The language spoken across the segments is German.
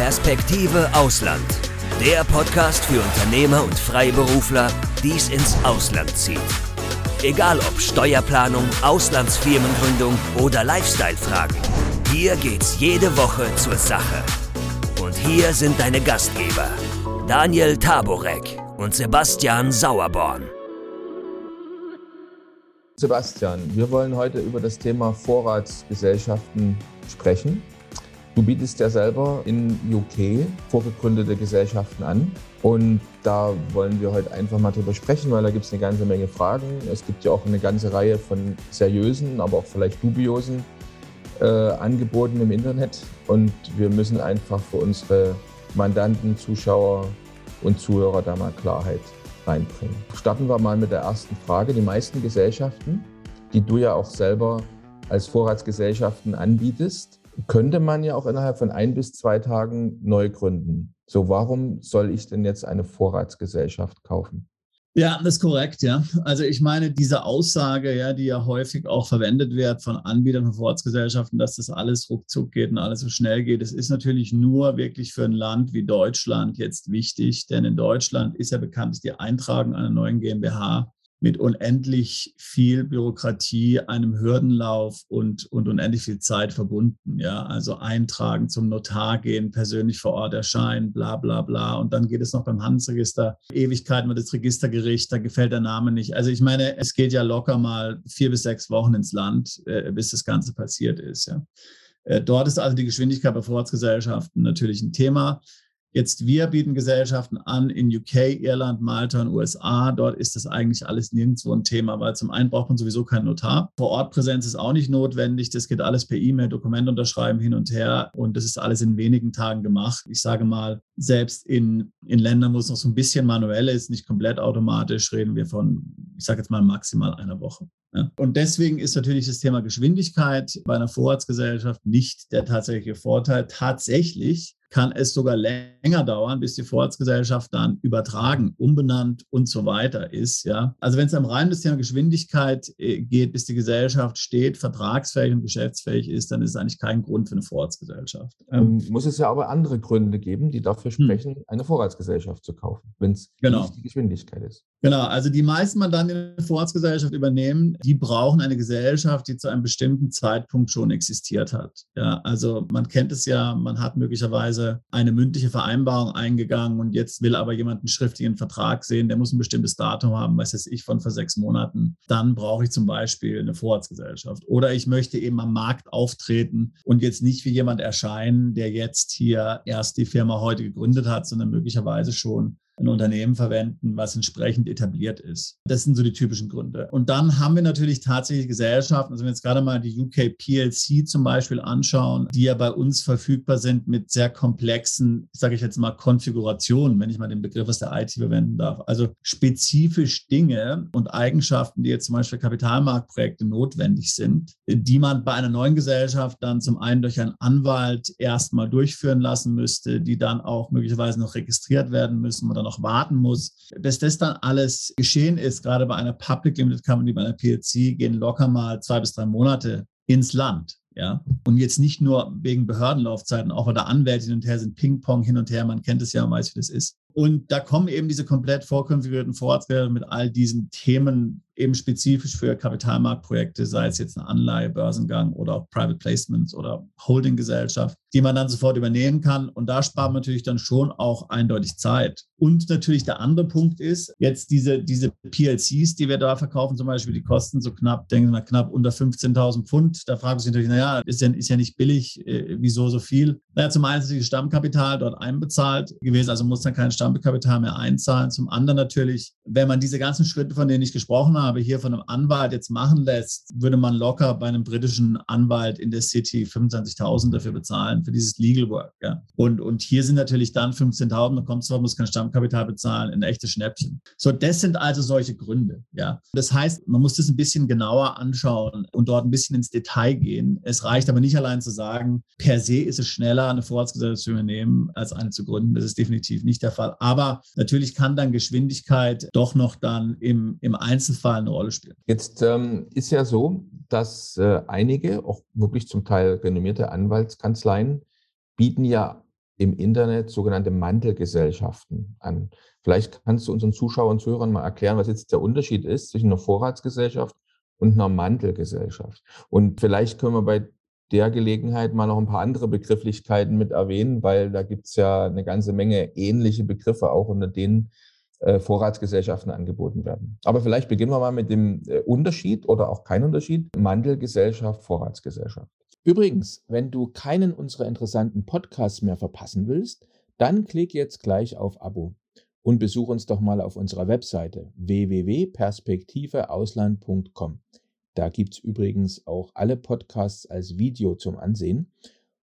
Perspektive Ausland. Der Podcast für Unternehmer und Freiberufler, die es ins Ausland zieht. Egal ob Steuerplanung, Auslandsfirmengründung oder Lifestyle-Fragen. Hier geht's jede Woche zur Sache. Und hier sind deine Gastgeber, Daniel Taborek und Sebastian Sauerborn. Sebastian, wir wollen heute über das Thema Vorratsgesellschaften sprechen. Du bietest ja selber in UK vorgegründete Gesellschaften an. Und da wollen wir heute einfach mal drüber sprechen, weil da gibt es eine ganze Menge Fragen. Es gibt ja auch eine ganze Reihe von seriösen, aber auch vielleicht dubiosen äh, Angeboten im Internet. Und wir müssen einfach für unsere Mandanten, Zuschauer und Zuhörer da mal Klarheit reinbringen. Starten wir mal mit der ersten Frage. Die meisten Gesellschaften, die du ja auch selber als Vorratsgesellschaften anbietest, könnte man ja auch innerhalb von ein bis zwei Tagen neu gründen. So, warum soll ich denn jetzt eine Vorratsgesellschaft kaufen? Ja, das ist korrekt, ja. Also ich meine, diese Aussage, ja, die ja häufig auch verwendet wird von Anbietern von Vorratsgesellschaften, dass das alles ruckzuck geht und alles so schnell geht, das ist natürlich nur wirklich für ein Land wie Deutschland jetzt wichtig, denn in Deutschland ist ja bekanntlich die Eintragung einer neuen GmbH mit unendlich viel Bürokratie, einem Hürdenlauf und, und unendlich viel Zeit verbunden. Ja, also eintragen, zum Notar gehen, persönlich vor Ort erscheinen, bla, bla, bla. Und dann geht es noch beim Handelsregister. Ewigkeiten wird das Registergericht, da gefällt der Name nicht. Also ich meine, es geht ja locker mal vier bis sechs Wochen ins Land, äh, bis das Ganze passiert ist. Ja. Äh, dort ist also die Geschwindigkeit bei Vorratsgesellschaften natürlich ein Thema. Jetzt wir bieten Gesellschaften an in UK, Irland, Malta und USA. Dort ist das eigentlich alles nirgendwo ein Thema, weil zum einen braucht man sowieso keinen Notar. Vor Ort Präsenz ist auch nicht notwendig. Das geht alles per E-Mail, Dokument unterschreiben hin und her und das ist alles in wenigen Tagen gemacht. Ich sage mal, selbst in, in Ländern, wo es noch so ein bisschen manuell ist, nicht komplett automatisch, reden wir von, ich sage jetzt mal maximal einer Woche. Und deswegen ist natürlich das Thema Geschwindigkeit bei einer Vorratsgesellschaft nicht der tatsächliche Vorteil. Tatsächlich kann es sogar länger dauern, bis die Vorratsgesellschaft dann übertragen, umbenannt und so weiter ist. Ja. Also wenn es am rein das Thema Geschwindigkeit äh, geht, bis die Gesellschaft steht, vertragsfähig und geschäftsfähig ist, dann ist es eigentlich kein Grund für eine Vorratsgesellschaft. Ähm, muss es ja aber andere Gründe geben, die dafür hm. sprechen, hm. eine Vorratsgesellschaft zu kaufen, wenn es genau. nicht die Geschwindigkeit ist. Genau, also die meisten Mandanten, eine Vorratsgesellschaft übernehmen, die brauchen eine Gesellschaft, die zu einem bestimmten Zeitpunkt schon existiert hat. Ja, also man kennt es ja, man hat möglicherweise eine mündliche Vereinbarung eingegangen und jetzt will aber jemand einen schriftlichen Vertrag sehen, der muss ein bestimmtes Datum haben, weiß ich, von vor sechs Monaten. Dann brauche ich zum Beispiel eine Vorratsgesellschaft. Oder ich möchte eben am Markt auftreten und jetzt nicht wie jemand erscheinen, der jetzt hier erst die Firma heute gegründet hat, sondern möglicherweise schon ein Unternehmen verwenden, was entsprechend etabliert ist. Das sind so die typischen Gründe. Und dann haben wir natürlich tatsächlich Gesellschaften, also wenn wir jetzt gerade mal die UK PLC zum Beispiel anschauen, die ja bei uns verfügbar sind mit sehr komplexen, sage ich jetzt mal, Konfigurationen, wenn ich mal den Begriff aus der IT verwenden darf. Also spezifisch Dinge und Eigenschaften, die jetzt zum Beispiel für Kapitalmarktprojekte notwendig sind, die man bei einer neuen Gesellschaft dann zum einen durch einen Anwalt erstmal durchführen lassen müsste, die dann auch möglicherweise noch registriert werden müssen oder noch noch warten muss. Bis das dann alles geschehen ist, gerade bei einer Public Limited Company, bei einer PLC, gehen locker mal zwei bis drei Monate ins Land. Ja, und jetzt nicht nur wegen Behördenlaufzeiten, auch weil da Anwälte hin und her sind, Ping-Pong hin und her, man kennt es ja und weiß, wie das ist. Und da kommen eben diese komplett vorkonfigurierten Vorratsgelder mit all diesen Themen eben spezifisch für Kapitalmarktprojekte, sei es jetzt eine Anleihe, Börsengang oder auch Private Placements oder Holdinggesellschaft, die man dann sofort übernehmen kann. Und da spart man natürlich dann schon auch eindeutig Zeit. Und natürlich der andere Punkt ist, jetzt diese, diese PLCs, die wir da verkaufen, zum Beispiel, die kosten so knapp, denken wir mal, knapp unter 15.000 Pfund. Da fragen sich natürlich, naja, ist ja, ist ja nicht billig, äh, wieso so viel? Naja, zum einen ist das Stammkapital dort einbezahlt gewesen, also muss dann kein Stammkapital mehr einzahlen. Zum anderen natürlich, wenn man diese ganzen Schritte, von denen ich gesprochen habe, hier von einem Anwalt jetzt machen lässt, würde man locker bei einem britischen Anwalt in der City 25.000 dafür bezahlen, für dieses Legal Work. Ja. Und, und hier sind natürlich dann 15.000, man kommt zwar, muss kein Stammkapital bezahlen, ein echtes Schnäppchen. So, das sind also solche Gründe. Ja. Das heißt, man muss das ein bisschen genauer anschauen und dort ein bisschen ins Detail gehen. Es reicht aber nicht allein zu sagen, per se ist es schneller, eine Vorratsgesellschaft zu übernehmen, als eine zu gründen. Das ist definitiv nicht der. Fall. Aber natürlich kann dann Geschwindigkeit doch noch dann im, im Einzelfall eine Rolle spielen. Jetzt ähm, ist ja so, dass äh, einige, auch wirklich zum Teil renommierte Anwaltskanzleien, bieten ja im Internet sogenannte Mantelgesellschaften an. Vielleicht kannst du unseren Zuschauern und Zuhörern mal erklären, was jetzt der Unterschied ist zwischen einer Vorratsgesellschaft und einer Mantelgesellschaft. Und vielleicht können wir bei der Gelegenheit mal noch ein paar andere Begrifflichkeiten mit erwähnen, weil da gibt es ja eine ganze Menge ähnliche Begriffe auch unter denen Vorratsgesellschaften angeboten werden. Aber vielleicht beginnen wir mal mit dem äh, Unterschied oder auch kein Unterschied. Mantelgesellschaft, Vorratsgesellschaft. Übrigens, wenn du keinen unserer interessanten Podcasts mehr verpassen willst, dann klick jetzt gleich auf Abo und besuch uns doch mal auf unserer Webseite www.perspektiveausland.com. Da gibt es übrigens auch alle Podcasts als Video zum Ansehen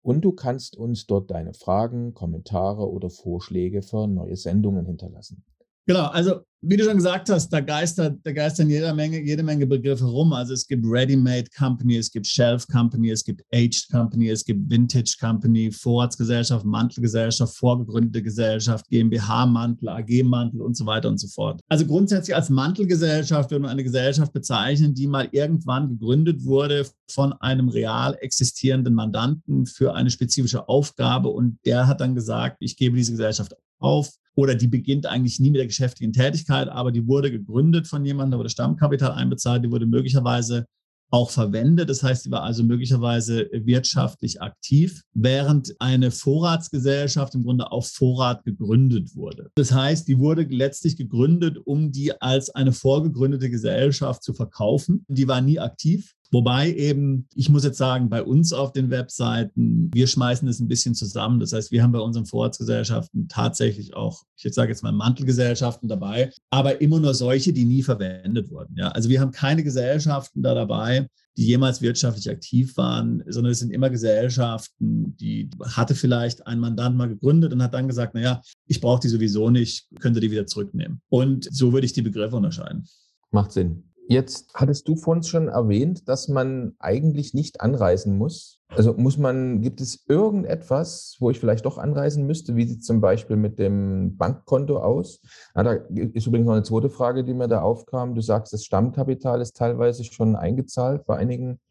und du kannst uns dort deine Fragen, Kommentare oder Vorschläge für neue Sendungen hinterlassen. Genau, also wie du schon gesagt hast, da geistert, da geistern jede Menge, jede Menge Begriffe rum. Also es gibt Ready-Made Company, es gibt Shelf Company, es gibt Aged Company, es gibt Vintage Company, Vorratsgesellschaft, Mantelgesellschaft, vorgegründete Gesellschaft, GmbH-Mantel, AG-Mantel und so weiter und so fort. Also grundsätzlich als Mantelgesellschaft würde man eine Gesellschaft bezeichnen, die mal irgendwann gegründet wurde von einem real existierenden Mandanten für eine spezifische Aufgabe und der hat dann gesagt, ich gebe diese Gesellschaft auf oder die beginnt eigentlich nie mit der geschäftlichen Tätigkeit, aber die wurde gegründet von jemandem, da wurde Stammkapital einbezahlt, die wurde möglicherweise auch verwendet. Das heißt, sie war also möglicherweise wirtschaftlich aktiv, während eine Vorratsgesellschaft im Grunde auf Vorrat gegründet wurde. Das heißt, die wurde letztlich gegründet, um die als eine vorgegründete Gesellschaft zu verkaufen. Die war nie aktiv. Wobei eben, ich muss jetzt sagen, bei uns auf den Webseiten, wir schmeißen das ein bisschen zusammen. Das heißt, wir haben bei unseren Vorratsgesellschaften tatsächlich auch, ich sage jetzt mal Mantelgesellschaften dabei, aber immer nur solche, die nie verwendet wurden. Ja, also wir haben keine Gesellschaften da dabei, die jemals wirtschaftlich aktiv waren, sondern es sind immer Gesellschaften, die hatte vielleicht ein Mandant mal gegründet und hat dann gesagt, naja, ich brauche die sowieso nicht, könnte die wieder zurücknehmen. Und so würde ich die Begriffe unterscheiden. Macht Sinn. Jetzt hattest du vorhin schon erwähnt, dass man eigentlich nicht anreisen muss. Also muss man, gibt es irgendetwas, wo ich vielleicht doch anreisen müsste? Wie sieht es zum Beispiel mit dem Bankkonto aus? Ah, da ist übrigens noch eine zweite Frage, die mir da aufkam. Du sagst, das Stammkapital ist teilweise schon eingezahlt bei einigen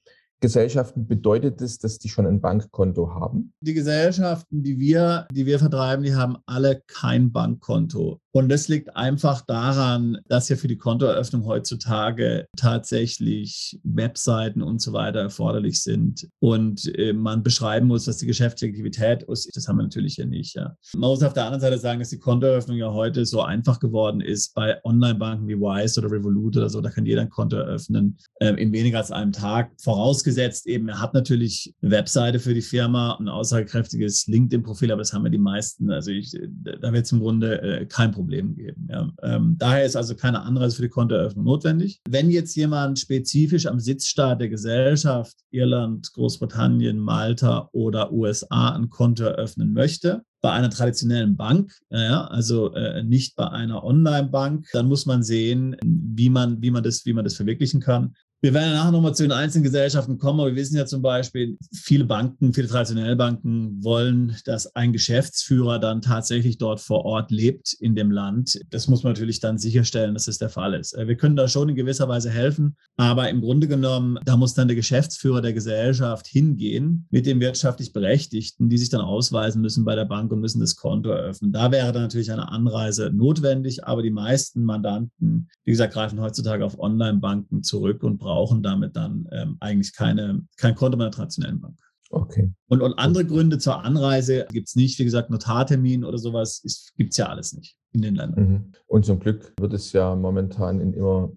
Gesellschaften. Bedeutet das, dass die schon ein Bankkonto haben? Die Gesellschaften, die wir, die wir vertreiben, die haben alle kein Bankkonto. Und das liegt einfach daran, dass ja für die Kontoeröffnung heutzutage tatsächlich Webseiten und so weiter erforderlich sind und äh, man beschreiben muss, was die geschäftliche ist. Das haben wir natürlich ja nicht. Ja. Man muss auf der anderen Seite sagen, dass die Kontoeröffnung ja heute so einfach geworden ist bei Online-Banken wie Wise oder Revolut oder so. Da kann jeder ein Konto eröffnen äh, in weniger als einem Tag. Vorausgesetzt eben, er hat natürlich eine Webseite für die Firma, ein aussagekräftiges LinkedIn-Profil, aber das haben ja die meisten. Also ich, da wird es im Grunde äh, kein Problem Problem geben. Ja. Ähm, daher ist also keine Anreise für die Kontoeröffnung notwendig. Wenn jetzt jemand spezifisch am Sitzstaat der Gesellschaft, Irland, Großbritannien, Malta oder USA ein Konto eröffnen möchte, bei einer traditionellen Bank, ja, also äh, nicht bei einer Online-Bank, dann muss man sehen, wie man, wie man, das, wie man das verwirklichen kann. Wir werden nachher nochmal zu den einzelnen Gesellschaften kommen, aber wir wissen ja zum Beispiel, viele Banken, viele traditionelle Banken wollen, dass ein Geschäftsführer dann tatsächlich dort vor Ort lebt in dem Land. Das muss man natürlich dann sicherstellen, dass das der Fall ist. Äh, wir können da schon in gewisser Weise helfen, aber im Grunde genommen, da muss dann der Geschäftsführer der Gesellschaft hingehen mit den wirtschaftlich Berechtigten, die sich dann ausweisen müssen bei der Bank und müssen das Konto eröffnen. Da wäre dann natürlich eine Anreise notwendig, aber die meisten Mandanten, wie gesagt, greifen heutzutage auf Online-Banken zurück und brauchen brauchen damit dann ähm, eigentlich keine, kein Konto bei einer traditionellen Bank. Okay. Und, und andere Gründe zur Anreise gibt es nicht. Wie gesagt, Notartermin oder sowas gibt es ja alles nicht in den Ländern. Mhm. Und zum Glück wird es ja momentan in immer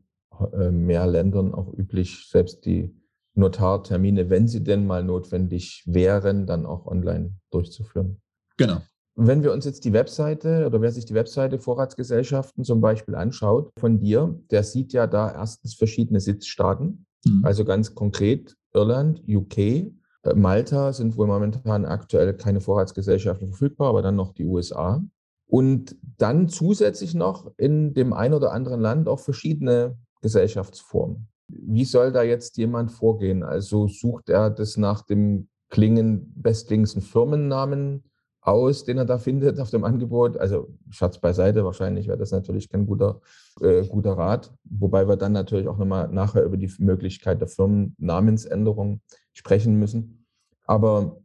äh, mehr Ländern auch üblich, selbst die Notartermine, wenn sie denn mal notwendig wären, dann auch online durchzuführen. Genau. Wenn wir uns jetzt die Webseite oder wer sich die Webseite Vorratsgesellschaften zum Beispiel anschaut von dir, der sieht ja da erstens verschiedene Sitzstaaten. Mhm. Also ganz konkret Irland, UK, äh, Malta sind wohl momentan aktuell keine Vorratsgesellschaften verfügbar, aber dann noch die USA. Und dann zusätzlich noch in dem einen oder anderen Land auch verschiedene Gesellschaftsformen. Wie soll da jetzt jemand vorgehen? Also sucht er das nach dem klingen bestlichsten Firmennamen aus, den er da findet auf dem Angebot. Also Schatz beiseite, wahrscheinlich wäre das natürlich kein guter, äh, guter Rat. Wobei wir dann natürlich auch nochmal nachher über die Möglichkeit der Firmennamensänderung sprechen müssen. Aber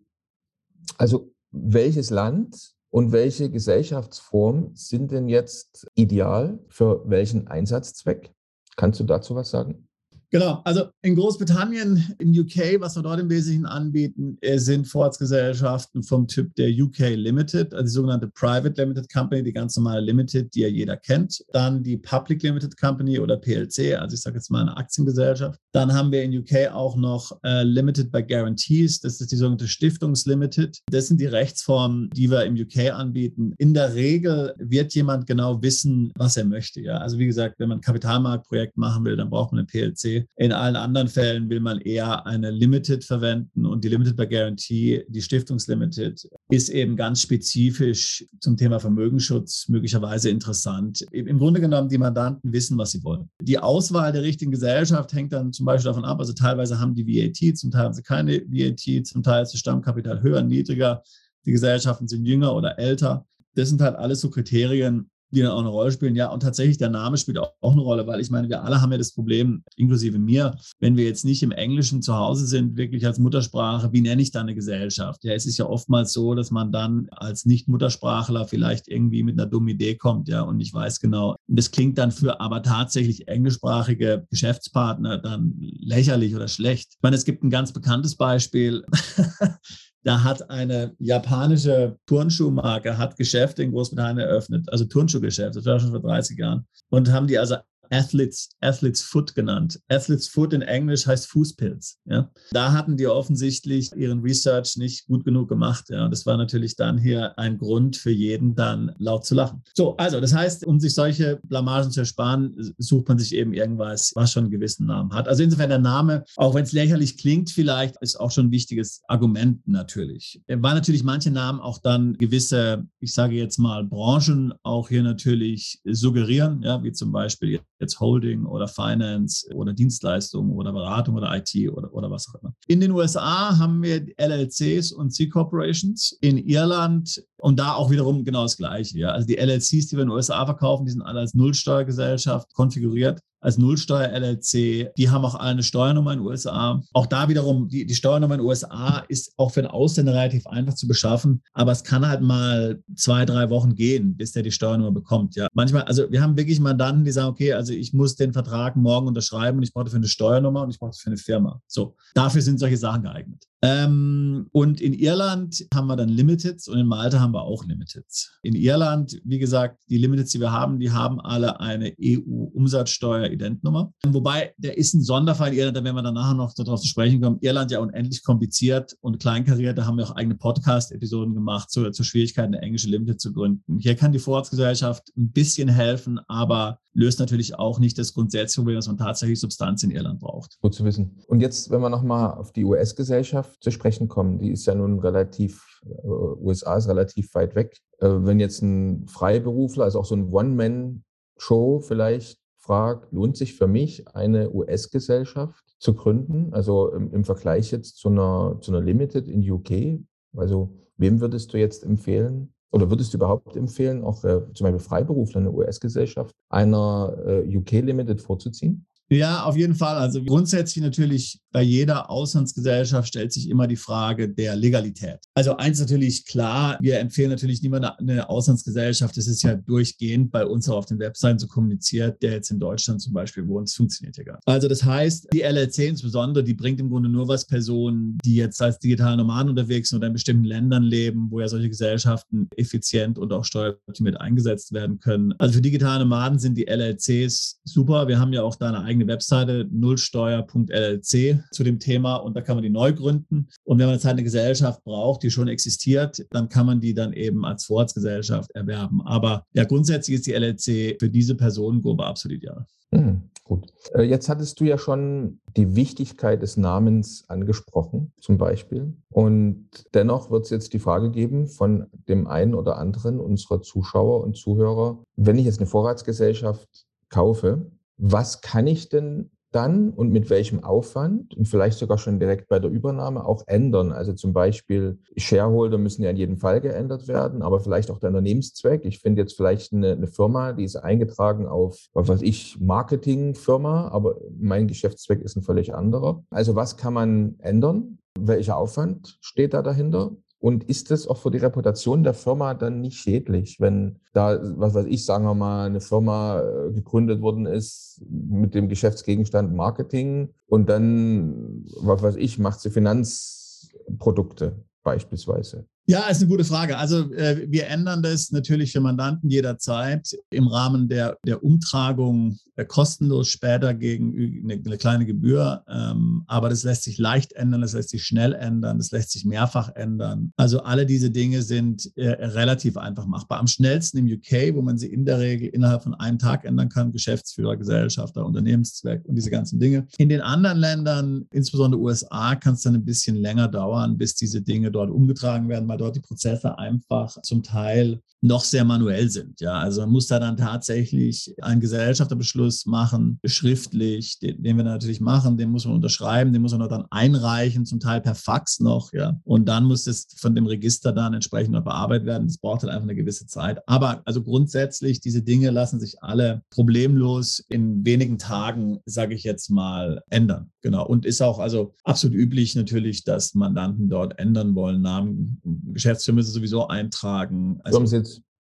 also welches Land und welche Gesellschaftsform sind denn jetzt ideal für welchen Einsatzzweck? Kannst du dazu was sagen? Genau, also in Großbritannien, in UK, was wir dort im Wesentlichen anbieten, äh, sind Vorratsgesellschaften vom Typ der UK Limited, also die sogenannte Private Limited Company, die ganz normale Limited, die ja jeder kennt. Dann die Public Limited Company oder PLC, also ich sage jetzt mal eine Aktiengesellschaft. Dann haben wir in UK auch noch äh, Limited by Guarantees, das ist die sogenannte Stiftungslimited. Das sind die Rechtsformen, die wir im UK anbieten. In der Regel wird jemand genau wissen, was er möchte. Ja? Also wie gesagt, wenn man ein Kapitalmarktprojekt machen will, dann braucht man eine PLC in allen anderen Fällen will man eher eine Limited verwenden und die Limited by Guarantee, die Stiftungslimited, ist eben ganz spezifisch zum Thema Vermögensschutz möglicherweise interessant. Im Grunde genommen, die Mandanten wissen, was sie wollen. Die Auswahl der richtigen Gesellschaft hängt dann zum Beispiel davon ab, also teilweise haben die VAT, zum Teil haben sie keine VAT, zum Teil ist das Stammkapital höher, niedriger, die Gesellschaften sind jünger oder älter. Das sind halt alles so Kriterien, die dann auch eine Rolle spielen. Ja, und tatsächlich der Name spielt auch, eine Rolle, weil ich meine, wir alle haben ja das Problem, inklusive mir, wenn wir jetzt nicht im Englischen zu Hause sind, wirklich als Muttersprache, wie nenne ich dann eine Gesellschaft? Ja, es ist ja oftmals so, dass man dann als Nicht-Muttersprachler vielleicht irgendwie mit einer dummen Idee kommt, ja, und ich weiß genau. Und das klingt dann für aber tatsächlich englischsprachige Geschäftspartner dann lächerlich oder schlecht. Ich meine, es gibt ein ganz bekanntes Beispiel. Da hat eine japanische Turnschuhmarke hat Geschäfte in Großbritannien eröffnet, also Turnschuhgeschäfte, das war schon vor 30 Jahren. Und haben die also Athletes, Athletes Foot genannt. Athletes Foot in Englisch heißt Fußpilz. Ja. Da hatten die offensichtlich ihren Research nicht gut genug gemacht. Ja. Das war natürlich dann hier ein Grund für jeden, dann laut zu lachen. So, also das heißt, um sich solche Blamagen zu ersparen, sucht man sich eben irgendwas, was schon einen gewissen Namen hat. Also insofern der Name, auch wenn es lächerlich klingt, vielleicht ist auch schon ein wichtiges Argument natürlich. Weil natürlich manche Namen auch dann gewisse, ich sage jetzt mal, Branchen auch hier natürlich suggerieren, ja, wie zum Beispiel jetzt Holding oder Finance oder Dienstleistung oder Beratung oder IT oder, oder was auch immer. In den USA haben wir LLCs und C-Corporations. In Irland und da auch wiederum genau das Gleiche. Ja. Also die LLCs, die wir in den USA verkaufen, die sind alle als Nullsteuergesellschaft konfiguriert als Nullsteuer-LLC. Die haben auch alle eine Steuernummer in den USA. Auch da wiederum, die, die Steuernummer in den USA ist auch für einen Ausländer relativ einfach zu beschaffen, aber es kann halt mal zwei, drei Wochen gehen, bis der die Steuernummer bekommt. Ja. Manchmal, also wir haben wirklich Mandanten, die sagen, okay, also ich muss den Vertrag morgen unterschreiben und ich brauche dafür eine Steuernummer und ich brauche dafür eine Firma. So, dafür sind solche Sachen geeignet. Ähm, und in Irland haben wir dann Limiteds und in Malta haben wir auch Limiteds. In Irland, wie gesagt, die Limiteds, die wir haben, die haben alle eine EU-Umsatzsteuer-Identnummer. Wobei, der ist ein Sonderfall in Irland, da werden wir dann nachher noch darauf zu sprechen kommen. Irland ja unendlich kompliziert und kleinkariert. Da haben wir auch eigene Podcast-Episoden gemacht zu, zur Schwierigkeit, eine englische Limited zu gründen. Hier kann die Vorratsgesellschaft ein bisschen helfen, aber löst natürlich auch nicht das grundsätzliche Problem, dass man tatsächlich Substanz in Irland braucht. Gut zu wissen. Und jetzt, wenn wir nochmal auf die US-Gesellschaft zu sprechen kommen, die ist ja nun relativ, äh, USA ist relativ weit weg. Äh, wenn jetzt ein Freiberufler, also auch so ein One-Man-Show vielleicht fragt, lohnt sich für mich eine US-Gesellschaft zu gründen? Also im, im Vergleich jetzt zu einer, zu einer Limited in UK? Also wem würdest du jetzt empfehlen, oder würdest du überhaupt empfehlen, auch äh, zum Beispiel Freiberufler eine US-Gesellschaft einer äh, UK Limited vorzuziehen? Ja, auf jeden Fall. Also grundsätzlich natürlich bei jeder Auslandsgesellschaft stellt sich immer die Frage der Legalität. Also eins natürlich klar, wir empfehlen natürlich niemand eine Auslandsgesellschaft. Das ist ja durchgehend bei uns auch auf den Webseiten so kommuniziert, der jetzt in Deutschland zum Beispiel wohnt. Das funktioniert ja gar nicht. Also das heißt, die LLC insbesondere, die bringt im Grunde nur was Personen, die jetzt als digitale Nomaden unterwegs sind oder in bestimmten Ländern leben, wo ja solche Gesellschaften effizient und auch steueroptimiert eingesetzt werden können. Also für digitale Nomaden sind die LLCs super. Wir haben ja auch da eine eigene eigene Webseite nullsteuer.llc zu dem Thema und da kann man die neu gründen. Und wenn man jetzt halt eine Gesellschaft braucht, die schon existiert, dann kann man die dann eben als Vorratsgesellschaft erwerben. Aber ja, grundsätzlich ist die LLC für diese Personengruppe absolut ideal. Mhm, gut. Äh, jetzt hattest du ja schon die Wichtigkeit des Namens angesprochen, zum Beispiel. Und dennoch wird es jetzt die Frage geben von dem einen oder anderen unserer Zuschauer und Zuhörer, wenn ich jetzt eine Vorratsgesellschaft kaufe, was kann ich denn dann und mit welchem Aufwand und vielleicht sogar schon direkt bei der Übernahme auch ändern. Also zum Beispiel Shareholder müssen ja in jedem Fall geändert werden, aber vielleicht auch der Unternehmenszweck. Ich finde jetzt vielleicht eine, eine, Firma, die ist eingetragen auf, was weiß ich, Marketingfirma, aber mein Geschäftszweck ist ein völlig anderer. Also was kann man ändern? Welcher Aufwand steht da dahinter? Und ist das auch für die Reputation der Firma dann nicht schädlich, wenn da, was weiß ich, sagen wir mal, eine Firma äh, gegründet worden ist mit dem Geschäftsgegenstand Marketing und dann, was weiß ich, macht sie Finanzprodukte beispielsweise? Ja, ist eine gute Frage. Also äh, wir ändern das natürlich für Mandanten jederzeit im Rahmen der, der Umtragung äh, kostenlos später gegen eine, eine kleine Gebühr. Ähm, aber das lässt sich leicht ändern, das lässt sich schnell ändern, das lässt sich mehrfach ändern. Also alle diese Dinge sind äh, relativ einfach machbar. Am schnellsten im UK, wo man sie in der Regel innerhalb von einem Tag ändern kann, Geschäftsführer, Gesellschafter, Unternehmenszweck und diese ganzen Dinge. In den anderen Ländern, insbesondere USA, kann es dann ein bisschen länger dauern, bis diese Dinge dort umgetragen werden, weil dort die Prozesse einfach zum Teil noch sehr manuell sind. Ja, also man muss da dann tatsächlich einen Gesellschafterbeschluss machen, schriftlich, den, den wir natürlich machen, den muss man unterschreiben, den muss man dann einreichen, zum Teil per Fax noch, ja. Und dann muss es von dem Register dann entsprechend noch bearbeitet werden. Das braucht halt einfach eine gewisse Zeit. Aber also grundsätzlich, diese Dinge lassen sich alle problemlos in wenigen Tagen, sage ich jetzt mal, ändern. Genau. Und ist auch also absolut üblich natürlich, dass Mandanten dort ändern wollen. Namen, Geschäftsführer müssen sowieso eintragen. Also,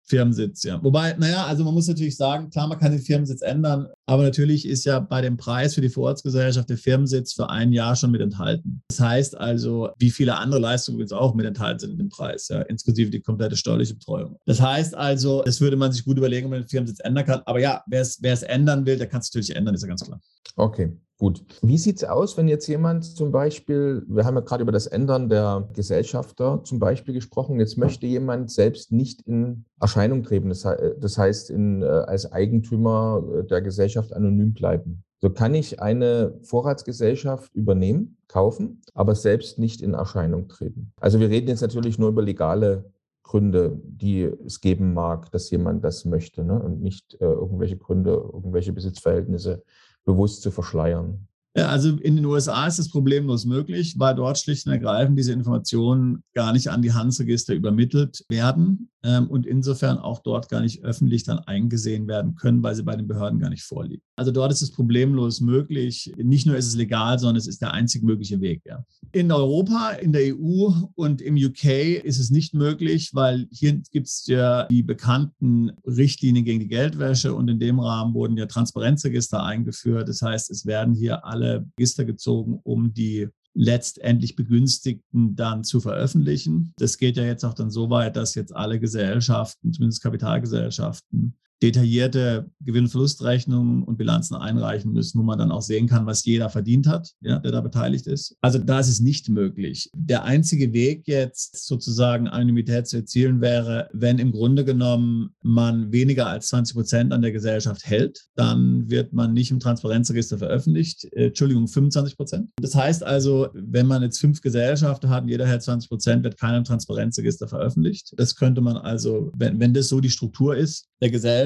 Firmensitz, ja. Wobei, naja, also man muss natürlich sagen, klar, man kann den Firmensitz ändern, aber natürlich ist ja bei dem Preis für die Vorortsgesellschaft der Firmensitz für ein Jahr schon mit enthalten. Das heißt also, wie viele andere Leistungen übrigens auch mit enthalten sind in dem Preis, ja, inklusive die komplette steuerliche Betreuung. Das heißt also, das würde man sich gut überlegen, ob man den Firmensitz ändern kann. Aber ja, wer es ändern will, der kann es natürlich ändern, ist ja ganz klar. Okay. Gut. Wie sieht es aus, wenn jetzt jemand zum Beispiel, wir haben ja gerade über das Ändern der Gesellschafter zum Beispiel gesprochen, jetzt möchte jemand selbst nicht in Erscheinung treten, das heißt in, äh, als Eigentümer der Gesellschaft anonym bleiben. So kann ich eine Vorratsgesellschaft übernehmen, kaufen, aber selbst nicht in Erscheinung treten. Also wir reden jetzt natürlich nur über legale Gründe, die es geben mag, dass jemand das möchte ne? und nicht äh, irgendwelche Gründe, irgendwelche Besitzverhältnisse bewusst zu verschleiern. Ja, also in den USA ist es problemlos möglich, weil dort schlicht und ergreifend diese Informationen gar nicht an die Handelsregister übermittelt werden ähm, und insofern auch dort gar nicht öffentlich dann eingesehen werden können, weil sie bei den Behörden gar nicht vorliegen. Also dort ist es problemlos möglich. Nicht nur ist es legal, sondern es ist der einzig mögliche Weg. Ja. In Europa, in der EU und im UK ist es nicht möglich, weil hier gibt es ja die bekannten Richtlinien gegen die Geldwäsche und in dem Rahmen wurden ja Transparenzregister eingeführt. Das heißt, es werden hier alle Register gezogen, um die letztendlich Begünstigten dann zu veröffentlichen. Das geht ja jetzt auch dann so weit, dass jetzt alle Gesellschaften, zumindest Kapitalgesellschaften, detaillierte Gewinn-Verlustrechnungen und Bilanzen einreichen müssen, wo man dann auch sehen kann, was jeder verdient hat, ja, der da beteiligt ist. Also da ist es nicht möglich. Der einzige Weg jetzt sozusagen Anonymität zu erzielen wäre, wenn im Grunde genommen man weniger als 20 Prozent an der Gesellschaft hält, dann wird man nicht im Transparenzregister veröffentlicht. Äh, Entschuldigung, 25 Prozent. Das heißt also, wenn man jetzt fünf Gesellschaften hat und jeder hält 20 Prozent, wird keiner im Transparenzregister veröffentlicht. Das könnte man also, wenn, wenn das so die Struktur ist, der Gesellschaft,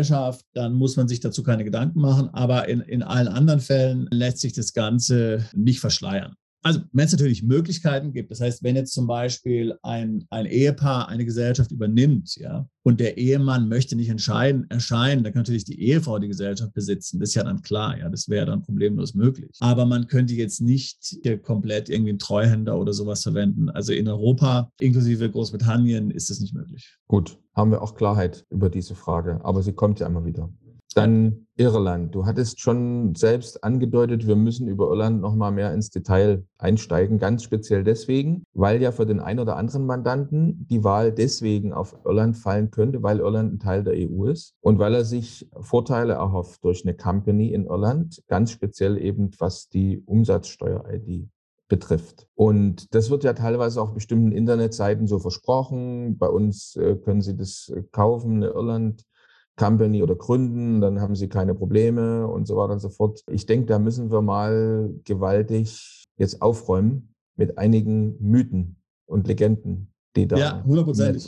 dann muss man sich dazu keine Gedanken machen. Aber in, in allen anderen Fällen lässt sich das Ganze nicht verschleiern. Also, wenn es natürlich Möglichkeiten gibt, das heißt, wenn jetzt zum Beispiel ein, ein Ehepaar eine Gesellschaft übernimmt, ja, und der Ehemann möchte nicht entscheiden, erscheinen, dann kann natürlich die Ehefrau die Gesellschaft besitzen. Das ist ja dann klar, ja, das wäre dann problemlos möglich. Aber man könnte jetzt nicht komplett irgendwie einen Treuhänder oder sowas verwenden. Also in Europa, inklusive Großbritannien, ist das nicht möglich. Gut, haben wir auch Klarheit über diese Frage, aber sie kommt ja immer wieder. Dann Irland. Du hattest schon selbst angedeutet, wir müssen über Irland noch mal mehr ins Detail einsteigen, ganz speziell deswegen, weil ja für den einen oder anderen Mandanten die Wahl deswegen auf Irland fallen könnte, weil Irland ein Teil der EU ist und weil er sich Vorteile erhofft durch eine Company in Irland, ganz speziell eben was die Umsatzsteuer-ID betrifft. Und das wird ja teilweise auf bestimmten Internetseiten so versprochen. Bei uns äh, können Sie das kaufen, eine Irland Company oder gründen, dann haben sie keine Probleme und so weiter und so fort. Ich denke, da müssen wir mal gewaltig jetzt aufräumen mit einigen Mythen und Legenden, die da ja,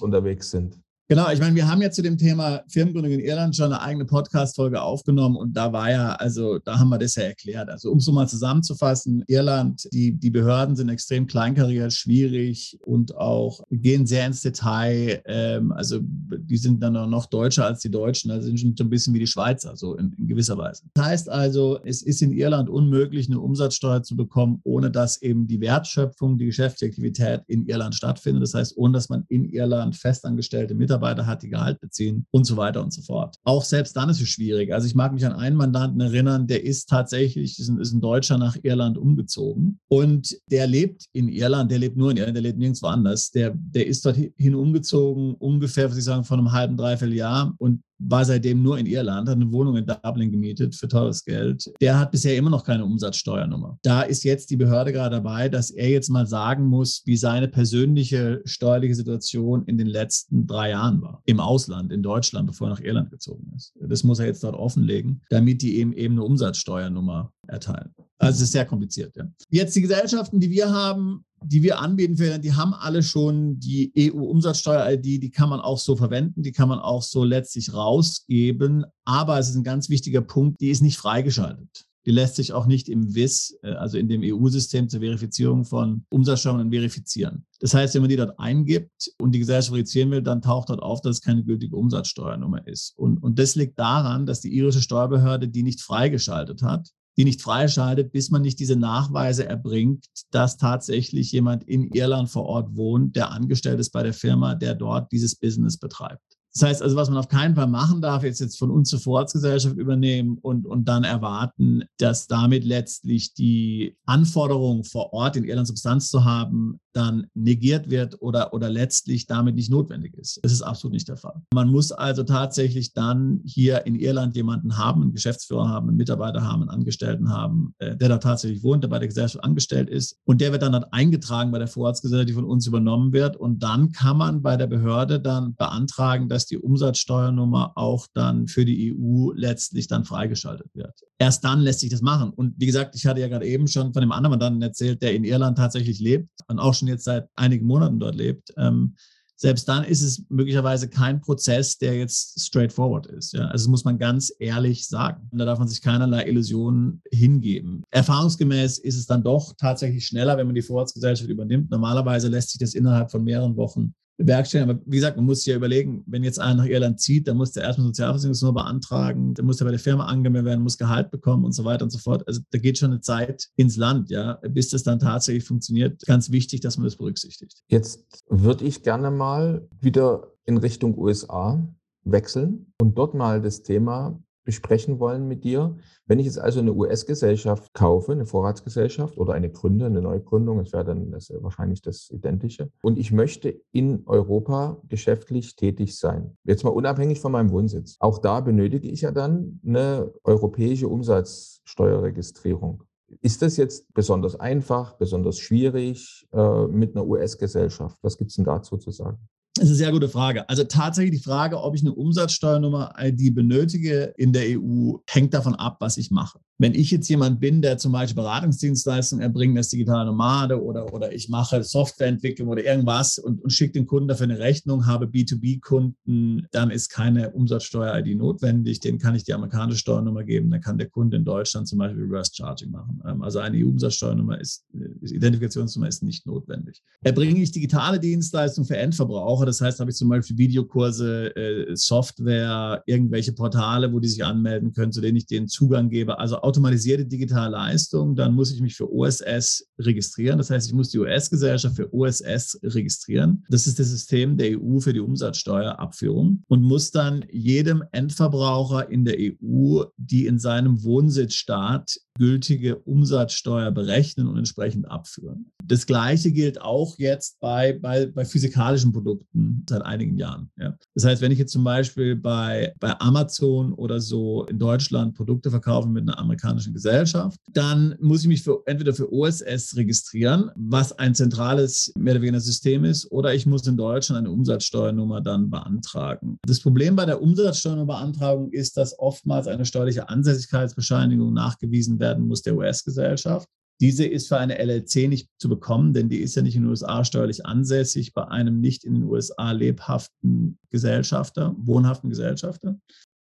unterwegs sind. Genau, ich meine, wir haben ja zu dem Thema Firmengründung in Irland schon eine eigene Podcast-Folge aufgenommen und da war ja, also da haben wir das ja erklärt. Also um es so mal zusammenzufassen, Irland, die, die Behörden sind extrem kleinkariert, schwierig und auch gehen sehr ins Detail. Ähm, also die sind dann auch noch deutscher als die Deutschen, also sind schon so ein bisschen wie die Schweizer, so in, in gewisser Weise. Das heißt also, es ist in Irland unmöglich, eine Umsatzsteuer zu bekommen, ohne dass eben die Wertschöpfung, die Geschäftsaktivität in Irland stattfindet. Das heißt, ohne dass man in Irland festangestellte Mitarbeiter Mitarbeiter hat, die Gehalt beziehen und so weiter und so fort. Auch selbst dann ist es schwierig. Also ich mag mich an einen Mandanten erinnern, der ist tatsächlich, ist ein, ist ein Deutscher nach Irland umgezogen und der lebt in Irland, der lebt nur in Irland, der lebt nirgendwo anders. Der, der ist dorthin umgezogen, ungefähr, was ich sagen, von einem halben, dreiviertel Jahr und war seitdem nur in Irland, hat eine Wohnung in Dublin gemietet für teures Geld. Der hat bisher immer noch keine Umsatzsteuernummer. Da ist jetzt die Behörde gerade dabei, dass er jetzt mal sagen muss, wie seine persönliche steuerliche Situation in den letzten drei Jahren war. Im Ausland, in Deutschland, bevor er nach Irland gezogen ist. Das muss er jetzt dort offenlegen, damit die ihm eben eine Umsatzsteuernummer erteilen. Also es ist sehr kompliziert. Ja. Jetzt die Gesellschaften, die wir haben, die wir anbieten für, die haben alle schon die EU-Umsatzsteuer-ID, die kann man auch so verwenden, die kann man auch so letztlich rausgeben. Aber es ist ein ganz wichtiger Punkt, die ist nicht freigeschaltet. Die lässt sich auch nicht im WIS, äh, also in dem EU-System zur Verifizierung von Umsatzsteuern verifizieren. Das heißt, wenn man die dort eingibt und die Gesellschaft verifizieren will, dann taucht dort auf, dass es keine gültige Umsatzsteuernummer ist. Und, und das liegt daran, dass die irische Steuerbehörde die nicht freigeschaltet hat die nicht freischaltet, bis man nicht diese Nachweise erbringt, dass tatsächlich jemand in Irland vor Ort wohnt, der angestellt ist bei der Firma, der dort dieses Business betreibt. Das heißt also, was man auf keinen Fall machen darf, ist jetzt von uns zur Vorratsgesellschaft übernehmen und, und dann erwarten, dass damit letztlich die Anforderung vor Ort in Irland Substanz zu haben, dann negiert wird oder, oder letztlich damit nicht notwendig ist. Das ist absolut nicht der Fall. Man muss also tatsächlich dann hier in Irland jemanden haben, einen Geschäftsführer haben, einen Mitarbeiter haben, einen Angestellten haben, äh, der da tatsächlich wohnt, der bei der Gesellschaft angestellt ist. Und der wird dann dort eingetragen bei der Vorratsgesellschaft, die von uns übernommen wird. Und dann kann man bei der Behörde dann beantragen, dass dass die Umsatzsteuernummer auch dann für die EU letztlich dann freigeschaltet wird. Erst dann lässt sich das machen. Und wie gesagt, ich hatte ja gerade eben schon von dem anderen dann erzählt, der in Irland tatsächlich lebt und auch schon jetzt seit einigen Monaten dort lebt. Ähm, selbst dann ist es möglicherweise kein Prozess, der jetzt straightforward ist. Ja? Also das muss man ganz ehrlich sagen. Da darf man sich keinerlei Illusionen hingeben. Erfahrungsgemäß ist es dann doch tatsächlich schneller, wenn man die Vorratsgesellschaft übernimmt. Normalerweise lässt sich das innerhalb von mehreren Wochen bewerkstelligen. Aber wie gesagt, man muss sich ja überlegen, wenn jetzt einer nach Irland zieht, dann muss der erstmal Sozialversicherungsnummer beantragen, dann muss er bei der Firma angemeldet werden, muss Gehalt bekommen und so weiter und so fort. Also da geht schon eine Zeit ins Land, ja, bis das dann tatsächlich funktioniert. Ganz wichtig, dass man das berücksichtigt. Jetzt würde ich gerne mal wieder in Richtung USA wechseln und dort mal das Thema besprechen wollen mit dir. Wenn ich jetzt also eine US-Gesellschaft kaufe, eine Vorratsgesellschaft oder eine Gründe, eine Neugründung, das wäre dann das wahrscheinlich das Identische, und ich möchte in Europa geschäftlich tätig sein, jetzt mal unabhängig von meinem Wohnsitz. Auch da benötige ich ja dann eine europäische Umsatzsteuerregistrierung. Ist das jetzt besonders einfach, besonders schwierig äh, mit einer US-Gesellschaft? Was gibt es denn dazu zu sagen? Das ist eine sehr gute Frage. Also tatsächlich die Frage, ob ich eine Umsatzsteuernummer-ID benötige in der EU, hängt davon ab, was ich mache. Wenn ich jetzt jemand bin, der zum Beispiel Beratungsdienstleistungen erbringt als digitale Nomade oder, oder ich mache Softwareentwicklung oder irgendwas und, und schicke den Kunden dafür eine Rechnung, habe B2B-Kunden, dann ist keine Umsatzsteuer-ID notwendig. Den kann ich die amerikanische Steuernummer geben. Dann kann der Kunde in Deutschland zum Beispiel Reverse Charging machen. Ähm, also eine EU-Umsatzsteuernummer ist, Identifikationsnummer ist nicht notwendig. Erbringe ich digitale Dienstleistungen für Endverbraucher, das heißt, habe ich zum Beispiel Videokurse, äh, Software, irgendwelche Portale, wo die sich anmelden können, zu denen ich denen Zugang gebe. Also automatisierte digitale Leistung, dann muss ich mich für OSS registrieren. Das heißt, ich muss die US-Gesellschaft für OSS registrieren. Das ist das System der EU für die Umsatzsteuerabführung und muss dann jedem Endverbraucher in der EU, die in seinem Wohnsitzstaat gültige Umsatzsteuer berechnen und entsprechend abführen. Das Gleiche gilt auch jetzt bei, bei, bei physikalischen Produkten seit einigen Jahren. Ja. Das heißt, wenn ich jetzt zum Beispiel bei, bei Amazon oder so in Deutschland Produkte verkaufe mit einer amerikanischen Gesellschaft, dann muss ich mich für, entweder für OSS registrieren, was ein zentrales mehr oder weniger System ist, oder ich muss in Deutschland eine Umsatzsteuernummer dann beantragen. Das Problem bei der Umsatzsteuernummerbeantragung ist, dass oftmals eine steuerliche Ansässigkeitsbescheinigung nachgewiesen werden muss der US-Gesellschaft. Diese ist für eine LLC nicht zu bekommen, denn die ist ja nicht in den USA steuerlich ansässig bei einem nicht in den USA lebhaften Gesellschafter, wohnhaften Gesellschafter.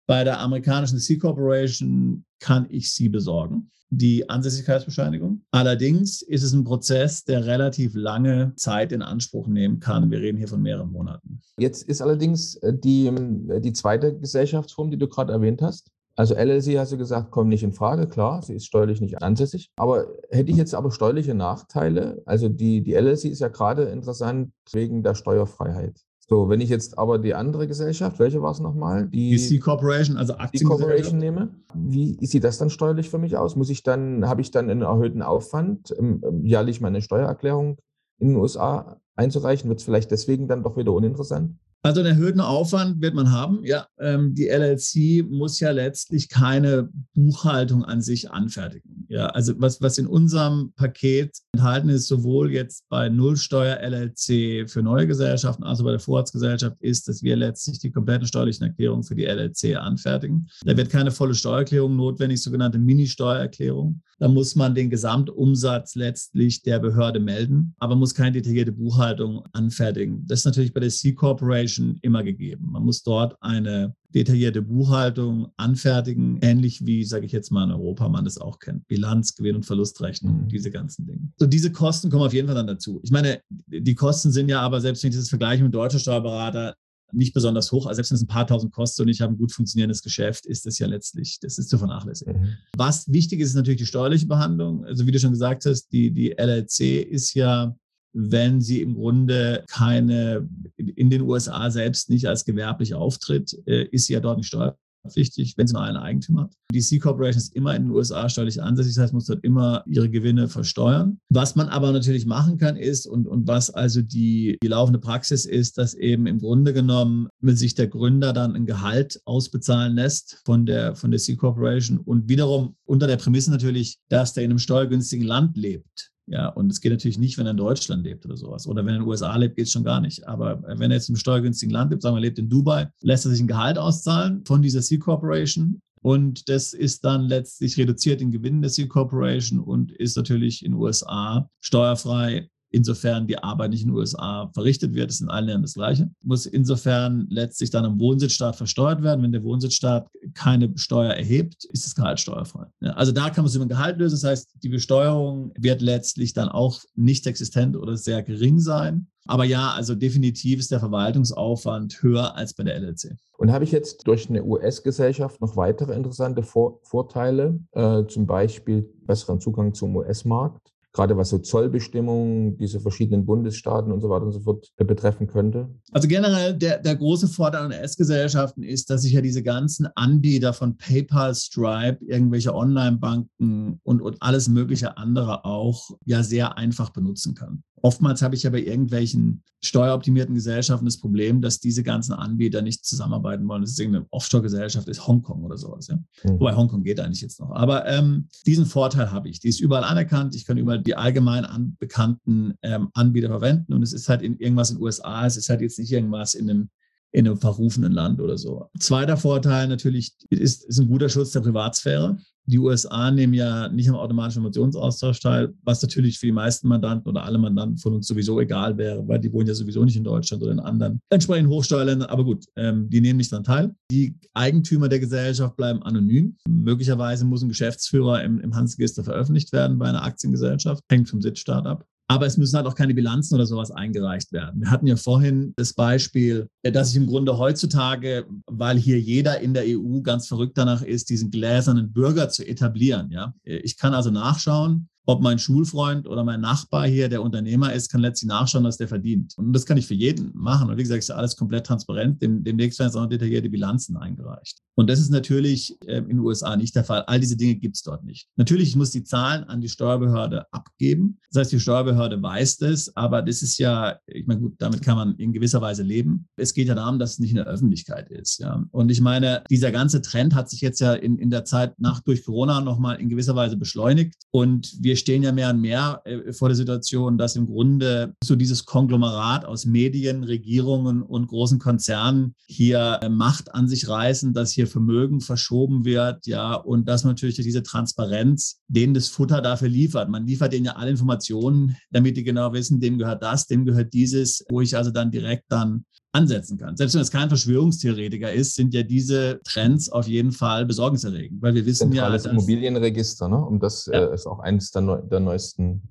Bei der amerikanischen C Corporation kann ich sie besorgen, die Ansässigkeitsbescheinigung. Allerdings ist es ein Prozess, der relativ lange Zeit in Anspruch nehmen kann. Wir reden hier von mehreren Monaten. Jetzt ist allerdings äh, die, äh, die zweite Gesellschaftsform, die du gerade erwähnt hast, also LLC hast du gesagt, kommt nicht in Frage, klar, sie ist steuerlich nicht ansässig. Aber hätte ich jetzt aber steuerliche Nachteile? Also die, die LLC ist ja gerade interessant wegen der Steuerfreiheit. So, wenn ich jetzt aber die andere Gesellschaft, welche war es nochmal? Die, die C Corporation, also Aktiengesellschaft. nehme, wie sieht das dann steuerlich für mich aus? Muss ich dann, habe ich dann einen erhöhten Aufwand, jährlich meine Steuererklärung in den USA einzureichen? Wird es vielleicht deswegen dann doch wieder uninteressant? Also einen erhöhten Aufwand wird man haben. Ja, ähm, die LLC muss ja letztlich keine Buchhaltung an sich anfertigen. Ja, also was, was in unserem Paket enthalten ist, sowohl jetzt bei Nullsteuer LLC für neue Gesellschaften als auch bei der Vorratsgesellschaft, ist, dass wir letztlich die kompletten steuerlichen Erklärungen für die LLC anfertigen. Da wird keine volle Steuererklärung notwendig, sogenannte Mini-Steuererklärung. Da muss man den Gesamtumsatz letztlich der Behörde melden, aber muss keine detaillierte Buchhaltung anfertigen. Das ist natürlich bei der C Corporation immer gegeben. Man muss dort eine detaillierte Buchhaltung anfertigen, ähnlich wie, sage ich jetzt mal, in Europa man das auch kennt. Bilanz, Gewinn- und Verlustrechnung, mhm. diese ganzen Dinge. So, diese Kosten kommen auf jeden Fall dann dazu. Ich meine, die Kosten sind ja aber, selbst wenn ich das vergleiche mit deutschen Steuerberater, nicht besonders hoch. Also selbst wenn es ein paar tausend kostet und ich habe ein gut funktionierendes Geschäft, ist das ja letztlich, das ist zu vernachlässigen. Mhm. Was wichtig ist, ist natürlich die steuerliche Behandlung. Also wie du schon gesagt hast, die, die LLC ist ja wenn sie im Grunde keine in den USA selbst nicht als gewerblich auftritt, äh, ist sie ja dort nicht steuer pflichtig, wenn sie nur einen Eigentümer hat. Die C Corporation ist immer in den USA steuerlich ansässig, das heißt, muss dort immer ihre Gewinne versteuern. Was man aber natürlich machen kann, ist, und, und was also die, die laufende Praxis ist, dass eben im Grunde genommen sich der Gründer dann ein Gehalt ausbezahlen lässt von der, von der C Corporation und wiederum unter der Prämisse natürlich, dass der in einem steuergünstigen Land lebt. Ja, und es geht natürlich nicht, wenn er in Deutschland lebt oder sowas. Oder wenn er in den USA lebt, geht es schon gar nicht. Aber wenn er jetzt im steuergünstigen Land lebt, sagen wir, lebt in Dubai, lässt er sich ein Gehalt auszahlen von dieser C Corporation. Und das ist dann letztlich reduziert in Gewinn der C Corporation und ist natürlich in den USA steuerfrei insofern die Arbeit nicht in den USA verrichtet wird. Ist in allen Ländern das Gleiche. Muss insofern letztlich dann am Wohnsitzstaat versteuert werden. Wenn der Wohnsitzstaat keine Steuer erhebt, ist das Gehalt steuerfrei. Ja, also da kann man es über ein Gehalt lösen. Das heißt, die Besteuerung wird letztlich dann auch nicht existent oder sehr gering sein. Aber ja, also definitiv ist der Verwaltungsaufwand höher als bei der LLC. Und habe ich jetzt durch eine US-Gesellschaft noch weitere interessante Vor Vorteile, äh, zum Beispiel besseren Zugang zum US-Markt? Gerade was so Zollbestimmungen, diese verschiedenen Bundesstaaten und so weiter und so fort betreffen könnte? Also generell der, der große Vorteil an S-Gesellschaften ist, dass sich ja diese ganzen Anbieter von PayPal, Stripe, irgendwelche Online-Banken und, und alles mögliche andere auch ja sehr einfach benutzen kann. Oftmals habe ich ja bei irgendwelchen steueroptimierten Gesellschaften das Problem, dass diese ganzen Anbieter nicht zusammenarbeiten wollen. Das ist irgendeine Offshore-Gesellschaft, ist Hongkong oder sowas. Ja? Mhm. Wobei Hongkong geht eigentlich jetzt noch. Aber ähm, diesen Vorteil habe ich. Die ist überall anerkannt. Ich kann überall die allgemein an, bekannten ähm, Anbieter verwenden. Und es ist halt in, irgendwas in den USA. Es ist halt jetzt nicht irgendwas in einem in einem verrufenen Land oder so. Zweiter Vorteil natürlich ist, ist ein guter Schutz der Privatsphäre. Die USA nehmen ja nicht am automatischen Informationsaustausch teil, was natürlich für die meisten Mandanten oder alle Mandanten von uns sowieso egal wäre, weil die wohnen ja sowieso nicht in Deutschland oder in anderen entsprechenden Hochsteuerländern. Aber gut, ähm, die nehmen nicht daran teil. Die Eigentümer der Gesellschaft bleiben anonym. Möglicherweise muss ein Geschäftsführer im, im Handelsregister veröffentlicht werden bei einer Aktiengesellschaft. Hängt vom Sitzstaat ab. Aber es müssen halt auch keine Bilanzen oder sowas eingereicht werden. Wir hatten ja vorhin das Beispiel, dass ich im Grunde heutzutage, weil hier jeder in der EU ganz verrückt danach ist, diesen gläsernen Bürger zu etablieren. Ja, ich kann also nachschauen, ob mein Schulfreund oder mein Nachbar hier, der Unternehmer ist, kann letztlich nachschauen, was der verdient. Und das kann ich für jeden machen. Und wie gesagt, ist alles komplett transparent. Dem, demnächst werden jetzt auch detaillierte Bilanzen eingereicht. Und das ist natürlich äh, in den USA nicht der Fall. All diese Dinge gibt es dort nicht. Natürlich, ich muss die Zahlen an die Steuerbehörde abgeben. Das heißt, die Steuerbehörde weiß das, aber das ist ja, ich meine, gut, damit kann man in gewisser Weise leben. Es geht ja darum, dass es nicht in der Öffentlichkeit ist. Ja. Und ich meine, dieser ganze Trend hat sich jetzt ja in, in der Zeit nach durch Corona nochmal in gewisser Weise beschleunigt. Und wir stehen ja mehr und mehr äh, vor der Situation, dass im Grunde so dieses Konglomerat aus Medien, Regierungen und großen Konzernen hier äh, Macht an sich reißen, dass hier Vermögen verschoben wird, ja, und dass man natürlich diese Transparenz denen das Futter dafür liefert. Man liefert denen ja alle Informationen, damit die genau wissen, dem gehört das, dem gehört dieses, wo ich also dann direkt dann ansetzen kann. Selbst wenn es kein Verschwörungstheoretiker ist, sind ja diese Trends auf jeden Fall besorgniserregend, weil wir wissen Zentrales ja, dass Immobilienregister, ne? Und das ja. äh, ist auch eines der, neu, der neuesten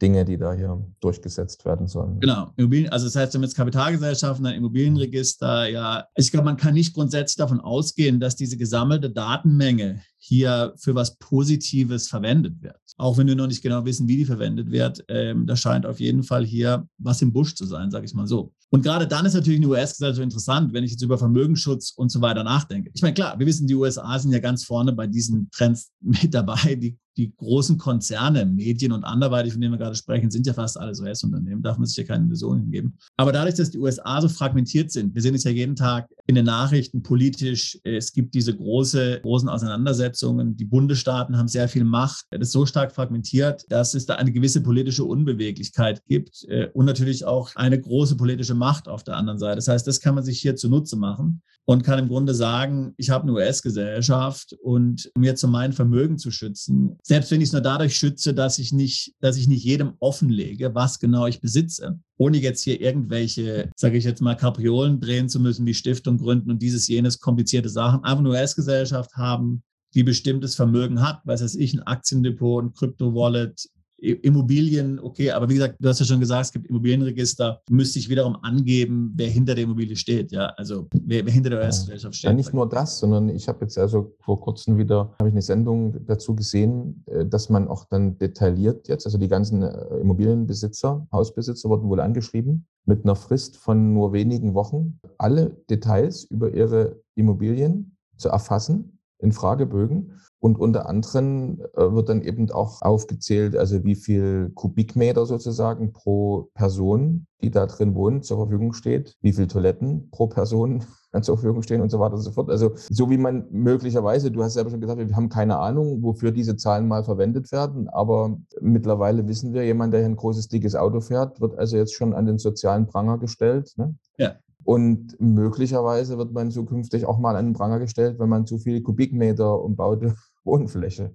Dinge, die da hier durchgesetzt werden sollen. Genau, Immobilien, also das heißt, wir jetzt Kapitalgesellschaften, ein Immobilienregister, ja. Ich glaube, man kann nicht grundsätzlich davon ausgehen, dass diese gesammelte Datenmenge hier für was Positives verwendet wird. Auch wenn wir noch nicht genau wissen, wie die verwendet wird, ähm, da scheint auf jeden Fall hier was im Busch zu sein, sage ich mal so. Und gerade dann ist natürlich eine US-Gesellschaft interessant, wenn ich jetzt über Vermögensschutz und so weiter nachdenke. Ich meine, klar, wir wissen, die USA sind ja ganz vorne bei diesen Trends mit dabei. Die die großen Konzerne, Medien und anderweitig, von denen wir gerade sprechen, sind ja fast alles US-Unternehmen, darf man sich ja keine Illusionen hingeben. Aber dadurch, dass die USA so fragmentiert sind, wir sehen es ja jeden Tag in den Nachrichten politisch, es gibt diese große, großen Auseinandersetzungen, die Bundesstaaten haben sehr viel Macht, das ist so stark fragmentiert, dass es da eine gewisse politische Unbeweglichkeit gibt äh, und natürlich auch eine große politische Macht auf der anderen Seite. Das heißt, das kann man sich hier zunutze machen und kann im Grunde sagen, ich habe eine US-Gesellschaft und um jetzt um mein Vermögen zu schützen, selbst wenn ich es nur dadurch schütze, dass ich nicht, dass ich nicht jedem offenlege, was genau ich besitze, ohne jetzt hier irgendwelche, sage ich jetzt mal, Kapriolen drehen zu müssen, wie Stiftung gründen und dieses, jenes komplizierte Sachen, einfach eine US-Gesellschaft haben, die bestimmtes Vermögen hat, weiß weiß ich, ein Aktiendepot, ein Krypto-Wallet, Immobilien, okay, aber wie gesagt, du hast ja schon gesagt, es gibt Immobilienregister, müsste ich wiederum angeben, wer hinter der Immobilie steht, ja, also wer, wer hinter der US-Gesellschaft steht. Ja, nicht nur das, sondern ich habe jetzt also vor kurzem wieder, habe ich eine Sendung dazu gesehen, äh, dass man auch dann detailliert jetzt, also die ganzen äh, Immobilienbesitzer, Hausbesitzer wurden wohl angeschrieben, mit einer Frist von nur wenigen Wochen, alle Details über ihre Immobilien zu erfassen in Fragebögen und unter anderem äh, wird dann eben auch aufgezählt, also wie viel Kubikmeter sozusagen pro Person, die da drin wohnt, zur Verfügung steht, wie viel Toiletten pro Person zur Verfügung stehen und so weiter und so fort. Also so wie man möglicherweise, du hast selber schon gesagt, wir haben keine Ahnung, wofür diese Zahlen mal verwendet werden, aber mittlerweile wissen wir, jemand, der hier ein großes, dickes Auto fährt, wird also jetzt schon an den sozialen Pranger gestellt. Ne? Ja. Und möglicherweise wird man zukünftig auch mal an den Pranger gestellt, wenn man zu viel Kubikmeter umbaute Wohnfläche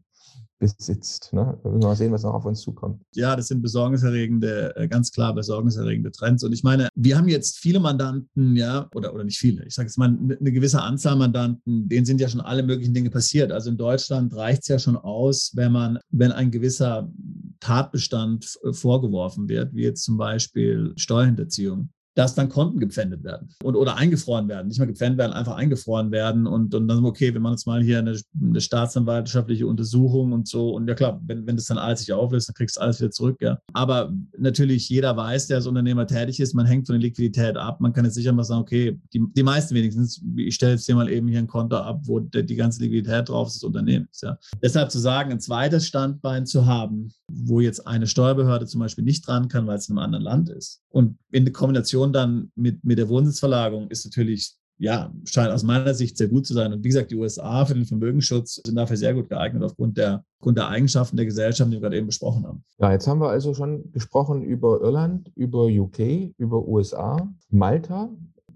besitzt. Ne? Da müssen wir mal sehen, was noch auf uns zukommt. Ja, das sind besorgniserregende, äh, ganz klar besorgniserregende Trends. Und ich meine, wir haben jetzt viele Mandanten, ja, oder, oder nicht viele, ich sage jetzt mal eine gewisse Anzahl Mandanten, denen sind ja schon alle möglichen Dinge passiert. Also in Deutschland reicht es ja schon aus, wenn man, wenn ein gewisser Tatbestand vorgeworfen wird, wie jetzt zum Beispiel Steuerhinterziehung dass dann Konten gepfändet werden und, oder eingefroren werden. Nicht mal gepfändet werden, einfach eingefroren werden. Und, und dann, okay, wir machen jetzt mal hier eine, eine staatsanwaltschaftliche Untersuchung und so. Und ja klar, wenn, wenn das dann alles sich auflöst, dann kriegst du alles wieder zurück. Ja. Aber natürlich, jeder weiß, der als Unternehmer tätig ist, man hängt von der Liquidität ab. Man kann jetzt sicher mal sagen, okay, die, die meisten wenigstens, ich stelle jetzt hier mal eben hier ein Konto ab, wo der, die ganze Liquidität drauf ist des Unternehmens. Ja. Deshalb zu sagen, ein zweites Standbein zu haben, wo jetzt eine Steuerbehörde zum Beispiel nicht dran kann, weil es in einem anderen Land ist. Und in Kombination dann mit, mit der Wohnsitzverlagerung ist natürlich, ja, scheint aus meiner Sicht sehr gut zu sein. Und wie gesagt, die USA für den Vermögensschutz sind dafür sehr gut geeignet aufgrund der, aufgrund der Eigenschaften der Gesellschaft, die wir gerade eben besprochen haben. Ja, jetzt haben wir also schon gesprochen über Irland, über UK, über USA, Malta,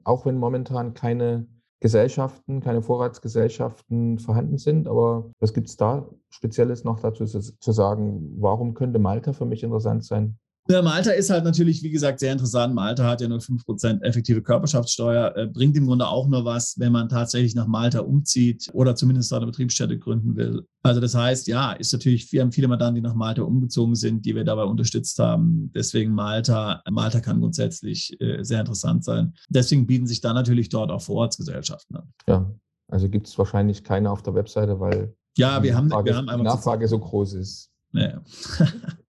auch wenn momentan keine Gesellschaften, keine Vorratsgesellschaften vorhanden sind. Aber was gibt es da Spezielles noch dazu zu sagen? Warum könnte Malta für mich interessant sein? Malta ist halt natürlich, wie gesagt, sehr interessant. Malta hat ja nur 5% effektive Körperschaftssteuer, äh, bringt im Grunde auch nur was, wenn man tatsächlich nach Malta umzieht oder zumindest eine Betriebsstätte gründen will. Also das heißt, ja, ist natürlich, wir haben viele Mandanten, die nach Malta umgezogen sind, die wir dabei unterstützt haben. Deswegen Malta, Malta kann grundsätzlich äh, sehr interessant sein. Deswegen bieten sich dann natürlich dort auch Vorortsgesellschaften an. Ja, also gibt es wahrscheinlich keine auf der Webseite, weil ja, wir haben, Nachfrage, wir haben die Nachfrage so groß ist. Ja.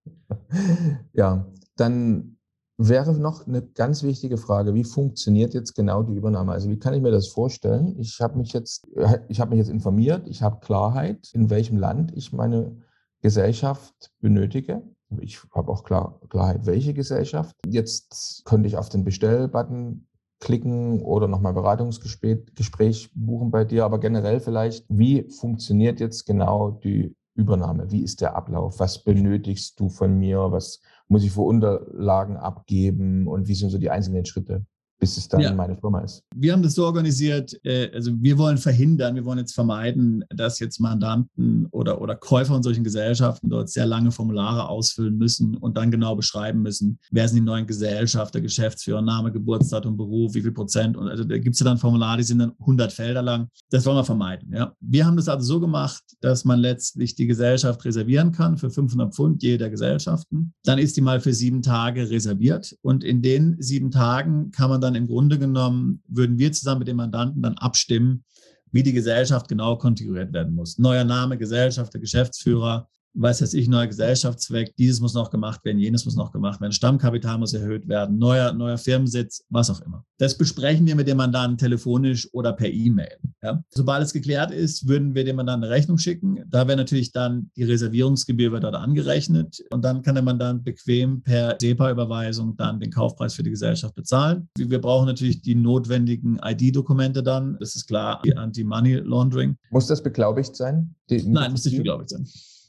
ja, dann wäre noch eine ganz wichtige Frage, wie funktioniert jetzt genau die Übernahme? Also wie kann ich mir das vorstellen? Ich habe mich jetzt, mich jetzt informiert, ich habe Klarheit, in welchem Land ich meine Gesellschaft benötige. Ich habe auch klar, Klarheit, welche Gesellschaft. Jetzt könnte ich auf den Bestellbutton klicken oder nochmal Beratungsgespräch buchen bei dir. Aber generell vielleicht, wie funktioniert jetzt genau die Übernahme? Wie ist der Ablauf? Was benötigst du von mir? Was muss ich für Unterlagen abgeben? Und wie sind so die einzelnen Schritte? Bis es dann ja. meine Firma ist. Wir haben das so organisiert, äh, also wir wollen verhindern, wir wollen jetzt vermeiden, dass jetzt Mandanten oder, oder Käufer von solchen Gesellschaften dort sehr lange Formulare ausfüllen müssen und dann genau beschreiben müssen, wer sind die neuen Gesellschafter, Geschäftsführer, Name, Geburtsdatum, Beruf, wie viel Prozent. Und also da gibt es ja dann Formulare, die sind dann 100 Felder lang. Das wollen wir vermeiden. Ja. Wir haben das also so gemacht, dass man letztlich die Gesellschaft reservieren kann für 500 Pfund jeder Gesellschaften. Dann ist die mal für sieben Tage reserviert und in den sieben Tagen kann man dann im Grunde genommen, würden wir zusammen mit dem Mandanten dann abstimmen, wie die Gesellschaft genau konfiguriert werden muss. Neuer Name, Gesellschaft, der Geschäftsführer, weiß jetzt ich, neuer Gesellschaftszweck, dieses muss noch gemacht werden, jenes muss noch gemacht werden, Stammkapital muss erhöht werden, neuer, neuer Firmensitz, was auch immer. Das besprechen wir mit dem Mandanten telefonisch oder per E-Mail. Ja. Sobald es geklärt ist, würden wir dem Mandanten eine Rechnung schicken. Da wäre natürlich dann die Reservierungsgebühr wird dort angerechnet und dann kann der Mandant bequem per SEPA-Überweisung dann den Kaufpreis für die Gesellschaft bezahlen. Wir brauchen natürlich die notwendigen ID-Dokumente dann, das ist klar, die Anti-Money Laundering. Muss das beglaubigt sein? Nein, muss nicht beglaubigt sein.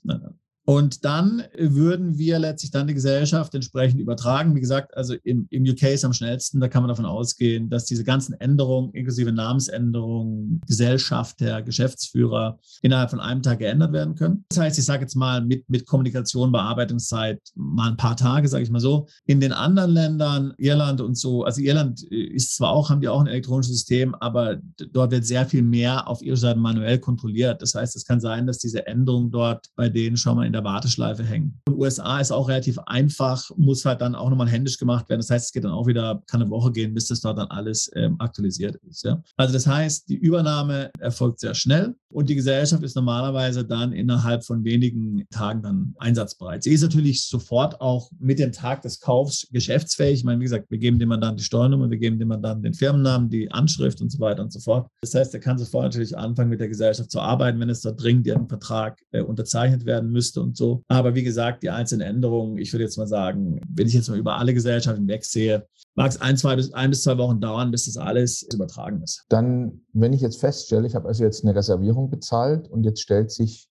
No, no. Und dann würden wir letztlich dann die Gesellschaft entsprechend übertragen. Wie gesagt, also im, im UK ist am schnellsten, da kann man davon ausgehen, dass diese ganzen Änderungen, inklusive Namensänderungen, Gesellschaft der Geschäftsführer, innerhalb von einem Tag geändert werden können. Das heißt, ich sage jetzt mal mit, mit Kommunikation, Bearbeitungszeit mal ein paar Tage, sage ich mal so. In den anderen Ländern, Irland und so, also Irland ist zwar auch, haben die auch ein elektronisches System, aber dort wird sehr viel mehr auf ihrer Seite manuell kontrolliert. Das heißt, es kann sein, dass diese Änderungen dort bei denen schon mal in der Warteschleife hängen. Den USA ist auch relativ einfach, muss halt dann auch nochmal händisch gemacht werden. Das heißt, es geht dann auch wieder, kann eine Woche gehen, bis das dort dann alles ähm, aktualisiert ist. Ja? Also das heißt, die Übernahme erfolgt sehr schnell und die Gesellschaft ist normalerweise dann innerhalb von wenigen Tagen dann einsatzbereit. Sie ist natürlich sofort auch mit dem Tag des Kaufs geschäftsfähig. Ich meine, wie gesagt, wir geben dem Mandanten die Steuernummer, wir geben dem Mandanten den Firmennamen, die Anschrift und so weiter und so fort. Das heißt, er kann sofort natürlich anfangen, mit der Gesellschaft zu arbeiten, wenn es da dringend ein Vertrag äh, unterzeichnet werden müsste und so. Aber wie gesagt, die einzelnen Änderungen, ich würde jetzt mal sagen, wenn ich jetzt mal über alle Gesellschaften wegsehe, mag es ein, zwei bis, ein bis zwei Wochen dauern, bis das alles übertragen ist. Dann, wenn ich jetzt feststelle, ich habe also jetzt eine Reservierung bezahlt und jetzt stellt sich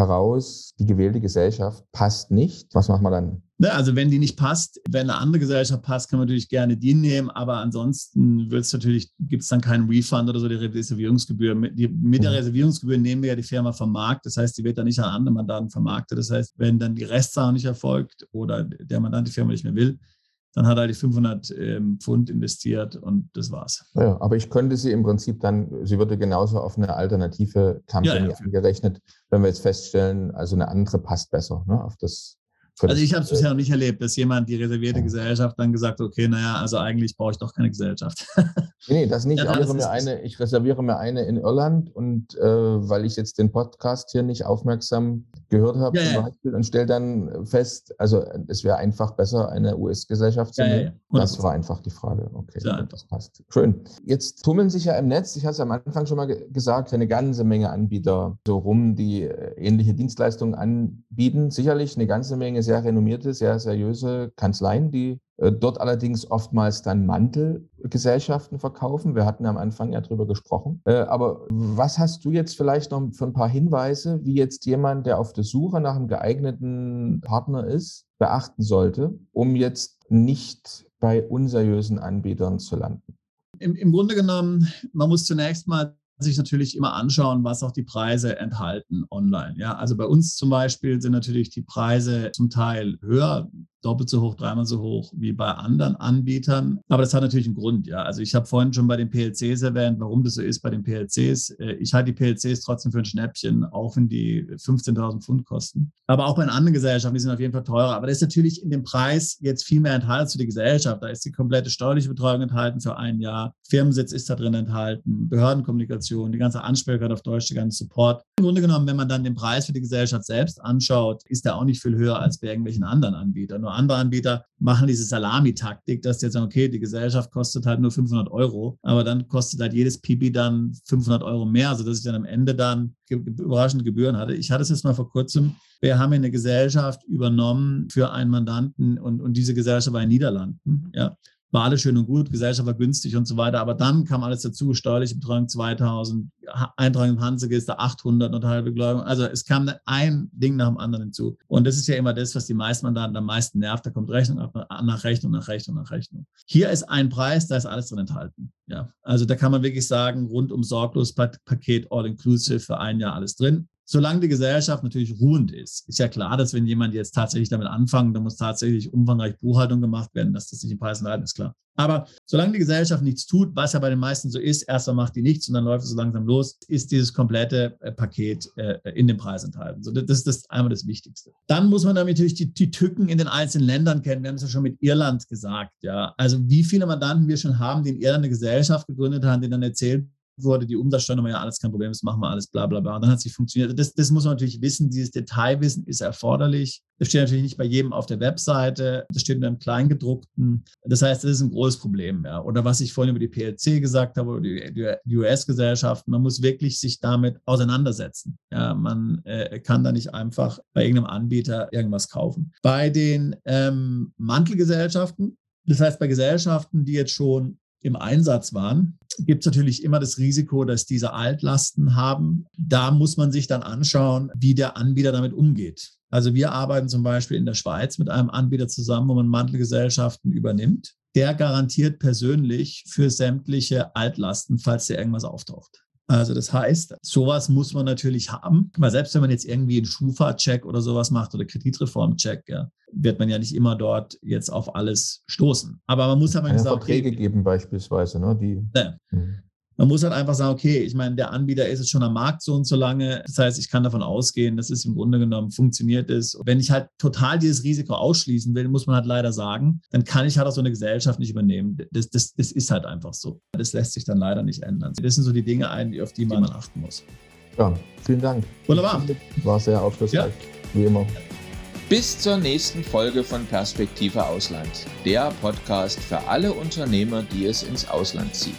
heraus, die gewählte Gesellschaft passt nicht. Was macht man dann? Ne, also wenn die nicht passt, wenn eine andere Gesellschaft passt, kann man natürlich gerne die nehmen, aber ansonsten wird es natürlich, gibt es dann keinen Refund oder so, die Reservierungsgebühr. Mit, die, mit der mhm. Reservierungsgebühr nehmen wir ja die Firma vom Markt, das heißt, die wird dann nicht an andere Mandanten vermarktet. Das heißt, wenn dann die Restzahlung nicht erfolgt oder der Mandant die Firma nicht mehr will, dann hat er die 500 ähm, Pfund investiert und das war's. Ja, aber ich könnte sie im Prinzip dann, sie würde genauso auf eine alternative Kampagne ja, ja. angerechnet, wenn wir jetzt feststellen, also eine andere passt besser ne, auf das also ich habe es bisher noch nicht erlebt, dass jemand die reservierte Gesellschaft dann gesagt hat, okay, naja, also eigentlich brauche ich doch keine Gesellschaft. nee, das nicht. Ja, ich, reserviere mir eine, ich reserviere mir eine in Irland und äh, weil ich jetzt den Podcast hier nicht aufmerksam gehört habe ja, Beispiel und stelle dann fest, also es wäre einfach besser, eine US-Gesellschaft zu nehmen. Das war einfach die Frage. Okay, das passt. Schön. Jetzt tummeln sich ja im Netz, ich hatte es am Anfang schon mal gesagt, eine ganze Menge Anbieter so rum, die äh, ähnliche Dienstleistungen anbieten. Sicherlich eine ganze Menge sehr renommierte, sehr seriöse Kanzleien, die äh, dort allerdings oftmals dann Mantelgesellschaften verkaufen. Wir hatten am Anfang ja drüber gesprochen. Äh, aber was hast du jetzt vielleicht noch für ein paar Hinweise, wie jetzt jemand, der auf der Suche nach einem geeigneten Partner ist, beachten sollte, um jetzt nicht bei unseriösen Anbietern zu landen? Im, Im Grunde genommen, man muss zunächst mal sich natürlich immer anschauen, was auch die Preise enthalten online. Ja, also bei uns zum Beispiel sind natürlich die Preise zum Teil höher doppelt so hoch, dreimal so hoch wie bei anderen Anbietern. Aber das hat natürlich einen Grund, ja. Also ich habe vorhin schon bei den PLCs erwähnt, warum das so ist bei den PLCs. Äh, ich halte die PLCs trotzdem für ein Schnäppchen, auch wenn die 15.000 Pfund kosten. Aber auch bei anderen Gesellschaften, die sind auf jeden Fall teurer. Aber da ist natürlich in dem Preis jetzt viel mehr enthalten zu der Gesellschaft. Da ist die komplette steuerliche Betreuung enthalten für ein Jahr. Firmensitz ist da drin enthalten, Behördenkommunikation, die ganze Ansprechkeit auf Deutsch, der ganze Support. Im Grunde genommen, wenn man dann den Preis für die Gesellschaft selbst anschaut, ist der auch nicht viel höher als bei irgendwelchen anderen Anbietern. Nur andere Anbieter machen diese Salami-Taktik, dass die jetzt sagen, okay, die Gesellschaft kostet halt nur 500 Euro, aber dann kostet halt jedes Pipi dann 500 Euro mehr, sodass ich dann am Ende dann überraschende Gebühren hatte. Ich hatte es jetzt mal vor kurzem, wir haben eine Gesellschaft übernommen für einen Mandanten und, und diese Gesellschaft war in den Niederlanden. Ja war alles schön und gut, Gesellschaft war günstig und so weiter. Aber dann kam alles dazu, steuerliche Betreuung 2000, Eintragung im Handelsregister 800, notarielle Beglaubigung. Also es kam ein Ding nach dem anderen hinzu. Und das ist ja immer das, was die meisten Mandanten am meisten nervt. Da kommt Rechnung nach Rechnung, nach Rechnung, nach Rechnung. Hier ist ein Preis, da ist alles drin enthalten. Ja, also da kann man wirklich sagen, rundum sorglos Paket all inclusive für ein Jahr alles drin solange die Gesellschaft natürlich ruhend ist. Ist ja klar, dass wenn jemand jetzt tatsächlich damit anfangen, dann muss tatsächlich umfangreich Buchhaltung gemacht werden, dass das nicht im Preis enthalten ist, klar. Aber solange die Gesellschaft nichts tut, was ja bei den meisten so ist, erstmal macht die nichts und dann läuft es so langsam los, ist dieses komplette äh, Paket äh, in dem Preis enthalten. Das ist das einmal das Wichtigste. Dann muss man natürlich die, die Tücken in den einzelnen Ländern kennen. Wir haben es ja schon mit Irland gesagt. Ja, also wie viele Mandanten wir schon haben, die in Irland eine Gesellschaft gegründet haben, die dann erzählen, wurde, die Umsatzsteuer, ja, alles kein Problem, das machen wir alles, bla bla bla. Und dann hat es funktioniert. Das, das muss man natürlich wissen, dieses Detailwissen ist erforderlich. Das steht natürlich nicht bei jedem auf der Webseite, das steht in einem Kleingedruckten. Das heißt, das ist ein großes Problem. Ja. Oder was ich vorhin über die PLC gesagt habe, oder die, die US-Gesellschaften, man muss wirklich sich damit auseinandersetzen. Ja, man äh, kann da nicht einfach bei irgendeinem Anbieter irgendwas kaufen. Bei den ähm, Mantelgesellschaften, das heißt, bei Gesellschaften, die jetzt schon im Einsatz waren, gibt es natürlich immer das Risiko, dass diese Altlasten haben. Da muss man sich dann anschauen, wie der Anbieter damit umgeht. Also wir arbeiten zum Beispiel in der Schweiz mit einem Anbieter zusammen, wo man Mantelgesellschaften übernimmt. Der garantiert persönlich für sämtliche Altlasten, falls dir irgendwas auftaucht. Also das heißt, sowas muss man natürlich haben. Weil selbst wenn man jetzt irgendwie einen Schufa-Check oder sowas macht oder Kreditreform-Check, ja, wird man ja nicht immer dort jetzt auf alles stoßen. Aber man muss halt mal sagen, Verträge okay, geben beispielsweise, ne? Die, ne. Mhm. Man muss halt einfach sagen, okay, ich meine, der Anbieter ist jetzt schon am Markt so und so lange. Das heißt, ich kann davon ausgehen, dass es im Grunde genommen funktioniert ist. Wenn ich halt total dieses Risiko ausschließen will, muss man halt leider sagen, dann kann ich halt auch so eine Gesellschaft nicht übernehmen. Das, das, das ist halt einfach so. Das lässt sich dann leider nicht ändern. Das sind so die Dinge, auf die man achten muss. Ja, vielen Dank. Wunderbar. War sehr aufschlussreich, ja. wie immer. Bis zur nächsten Folge von Perspektive Ausland, der Podcast für alle Unternehmer, die es ins Ausland zieht.